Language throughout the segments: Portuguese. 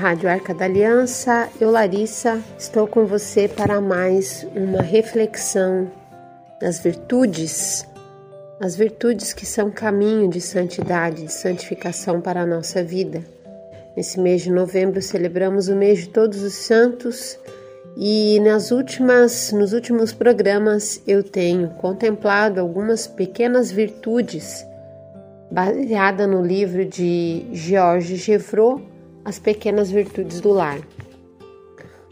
Rádio Arca da Aliança. Eu, Larissa, estou com você para mais uma reflexão das virtudes, as virtudes que são caminho de santidade, de santificação para a nossa vida. Nesse mês de novembro celebramos o mês de Todos os Santos e nas últimas, nos últimos programas eu tenho contemplado algumas pequenas virtudes baseada no livro de Georges Gevreau, As Pequenas Virtudes do Lar.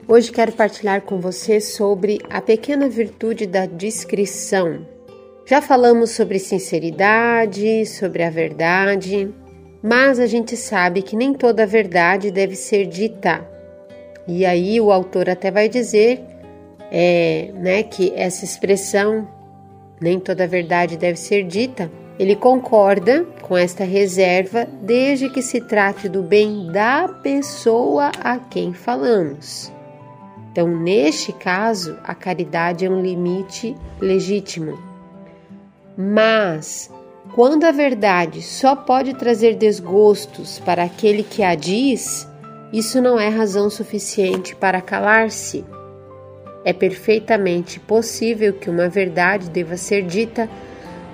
Hoje quero partilhar com você sobre a pequena virtude da discrição. Já falamos sobre sinceridade, sobre a verdade, mas a gente sabe que nem toda a verdade deve ser dita. E aí o autor até vai dizer é, né, que essa expressão, nem toda a verdade deve ser dita, ele concorda com esta reserva desde que se trate do bem da pessoa a quem falamos. Então, neste caso, a caridade é um limite legítimo. Mas, quando a verdade só pode trazer desgostos para aquele que a diz, isso não é razão suficiente para calar-se. É perfeitamente possível que uma verdade deva ser dita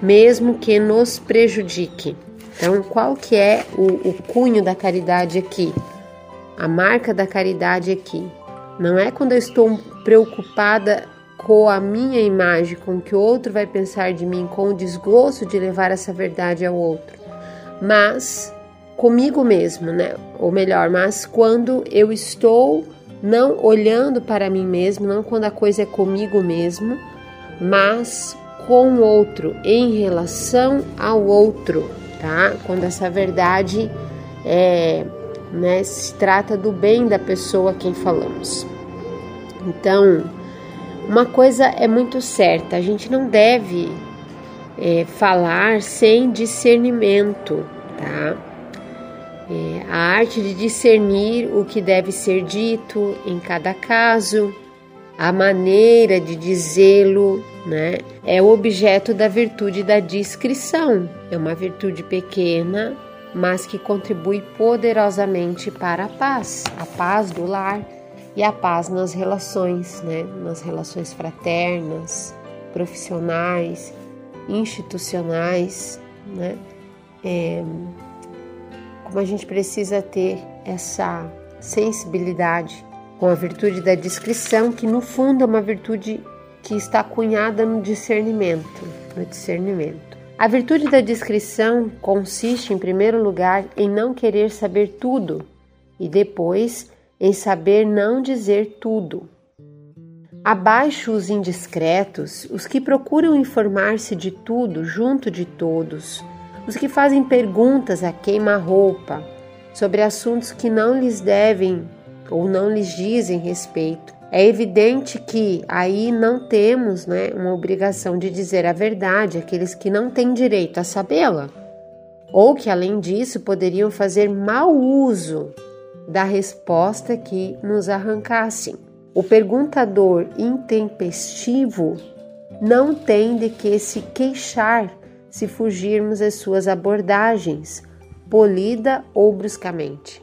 mesmo que nos prejudique. Então, qual que é o, o cunho da caridade aqui? A marca da caridade aqui. Não é quando eu estou preocupada com a minha imagem, com o que o outro vai pensar de mim, com o desgosto de levar essa verdade ao outro, mas comigo mesmo, né? Ou melhor, mas quando eu estou não olhando para mim mesmo, não quando a coisa é comigo mesmo, mas com o outro, em relação ao outro, tá? Quando essa verdade é, né, se trata do bem da pessoa a quem falamos. Então, uma coisa é muito certa: a gente não deve é, falar sem discernimento, tá? É, a arte de discernir o que deve ser dito em cada caso, a maneira de dizê-lo, né? É o objeto da virtude da discrição. É uma virtude pequena, mas que contribui poderosamente para a paz, a paz do lar e a paz nas relações, né? Nas relações fraternas, profissionais, institucionais, né? É, como a gente precisa ter essa sensibilidade com a virtude da discrição, que no fundo é uma virtude que está cunhada no discernimento, no discernimento. A virtude da discrição consiste, em primeiro lugar, em não querer saber tudo e depois em saber não dizer tudo. Abaixo os indiscretos, os que procuram informar-se de tudo junto de todos, os que fazem perguntas a queima-roupa sobre assuntos que não lhes devem ou não lhes dizem respeito. É evidente que aí não temos né, uma obrigação de dizer a verdade àqueles que não têm direito a sabê-la, ou que, além disso, poderiam fazer mau uso da resposta que nos arrancassem. O perguntador intempestivo não tem de que se queixar se fugirmos às suas abordagens, polida ou bruscamente.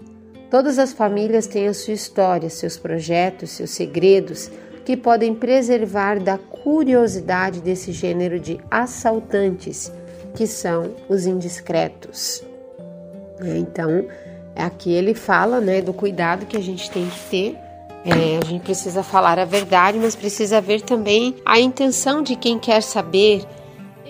Todas as famílias têm a sua história, seus projetos, seus segredos, que podem preservar da curiosidade desse gênero de assaltantes, que são os indiscretos. É, então, aqui ele fala né, do cuidado que a gente tem que ter. É, a gente precisa falar a verdade, mas precisa ver também a intenção de quem quer saber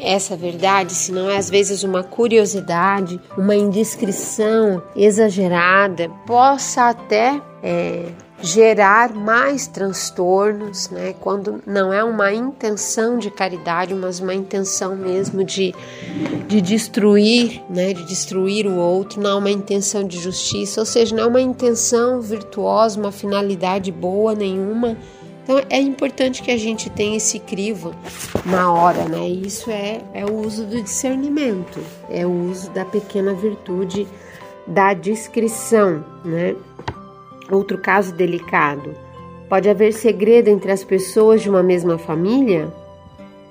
essa verdade, se não é às vezes uma curiosidade, uma indiscrição exagerada, possa até é, gerar mais transtornos, né? Quando não é uma intenção de caridade, mas uma intenção mesmo de, de destruir, né? De destruir o outro, não é uma intenção de justiça, ou seja, não é uma intenção virtuosa, uma finalidade boa nenhuma então é importante que a gente tenha esse crivo na hora, né? Isso é, é o uso do discernimento, é o uso da pequena virtude da discrição, né? Outro caso delicado. Pode haver segredo entre as pessoas de uma mesma família?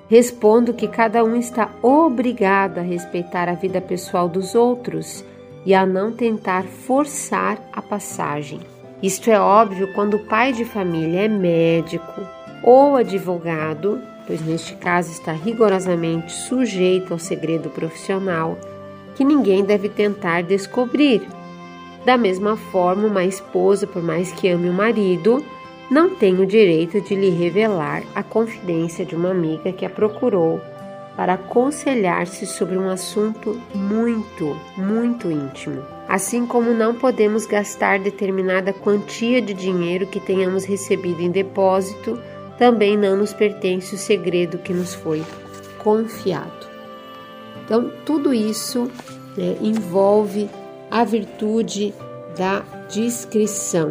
Respondo que cada um está obrigado a respeitar a vida pessoal dos outros e a não tentar forçar a passagem. Isto é óbvio quando o pai de família é médico ou advogado, pois neste caso está rigorosamente sujeito ao segredo profissional, que ninguém deve tentar descobrir. Da mesma forma, uma esposa, por mais que ame o marido, não tem o direito de lhe revelar a confidência de uma amiga que a procurou para aconselhar-se sobre um assunto muito, muito íntimo. Assim como não podemos gastar determinada quantia de dinheiro que tenhamos recebido em depósito, também não nos pertence o segredo que nos foi confiado. Então, tudo isso né, envolve a virtude da discrição,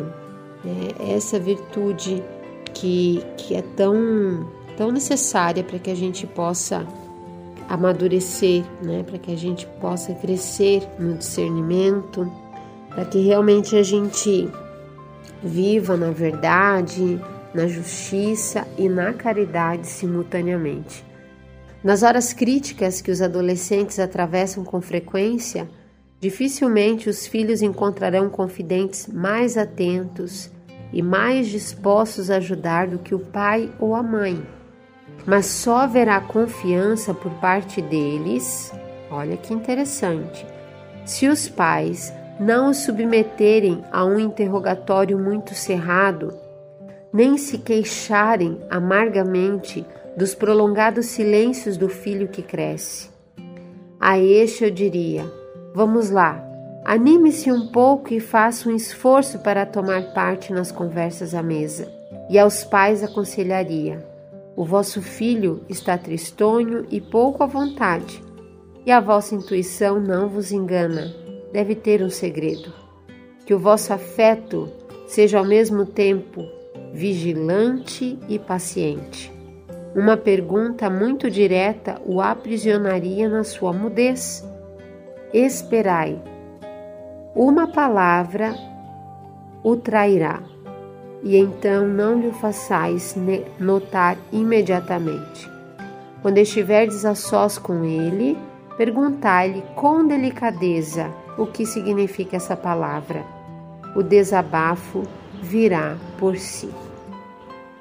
né? essa virtude que, que é tão, tão necessária para que a gente possa amadurecer, né? para que a gente possa crescer no discernimento, para que realmente a gente viva na verdade, na justiça e na caridade simultaneamente. Nas horas críticas que os adolescentes atravessam com frequência, dificilmente os filhos encontrarão confidentes mais atentos e mais dispostos a ajudar do que o pai ou a mãe mas só haverá confiança por parte deles. Olha que interessante. Se os pais não os submeterem a um interrogatório muito cerrado, nem se queixarem amargamente dos prolongados silêncios do filho que cresce. A este eu diria: vamos lá, anime-se um pouco e faça um esforço para tomar parte nas conversas à mesa. E aos pais aconselharia: o vosso filho está tristonho e pouco à vontade, e a vossa intuição não vos engana, deve ter um segredo. Que o vosso afeto seja ao mesmo tempo vigilante e paciente. Uma pergunta muito direta o aprisionaria na sua mudez. Esperai. Uma palavra o trairá e então não lhe façais notar imediatamente. Quando estiverdes a sós com ele, perguntai-lhe com delicadeza o que significa essa palavra. O desabafo virá por si.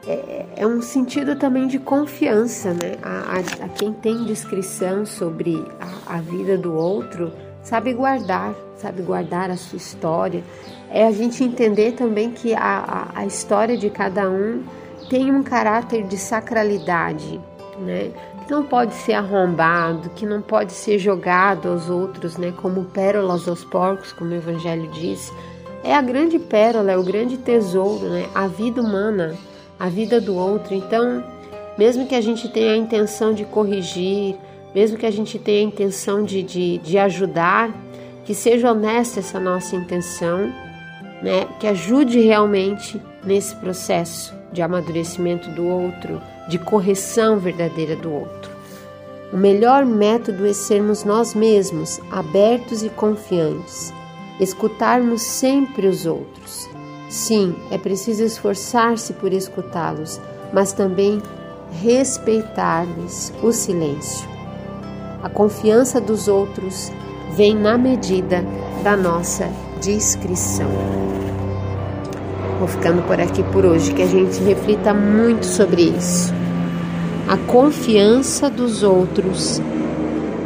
É, é um sentido também de confiança, né? A, a, a quem tem descrição sobre a, a vida do outro sabe guardar, sabe guardar a sua história. É a gente entender também que a, a, a história de cada um tem um caráter de sacralidade, né? Que não pode ser arrombado, que não pode ser jogado aos outros, né? Como pérolas aos porcos, como o Evangelho diz. É a grande pérola, é o grande tesouro, né? A vida humana, a vida do outro. Então, mesmo que a gente tenha a intenção de corrigir, mesmo que a gente tenha a intenção de, de, de ajudar, que seja honesta essa nossa intenção, né? que ajude realmente nesse processo de amadurecimento do outro, de correção verdadeira do outro. O melhor método é sermos nós mesmos, abertos e confiantes, escutarmos sempre os outros. Sim, é preciso esforçar-se por escutá-los, mas também respeitar-lhes o silêncio. A confiança dos outros vem na medida da nossa discrição. Vou ficando por aqui por hoje, que a gente reflita muito sobre isso. A confiança dos outros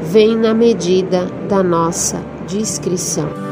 vem na medida da nossa discrição.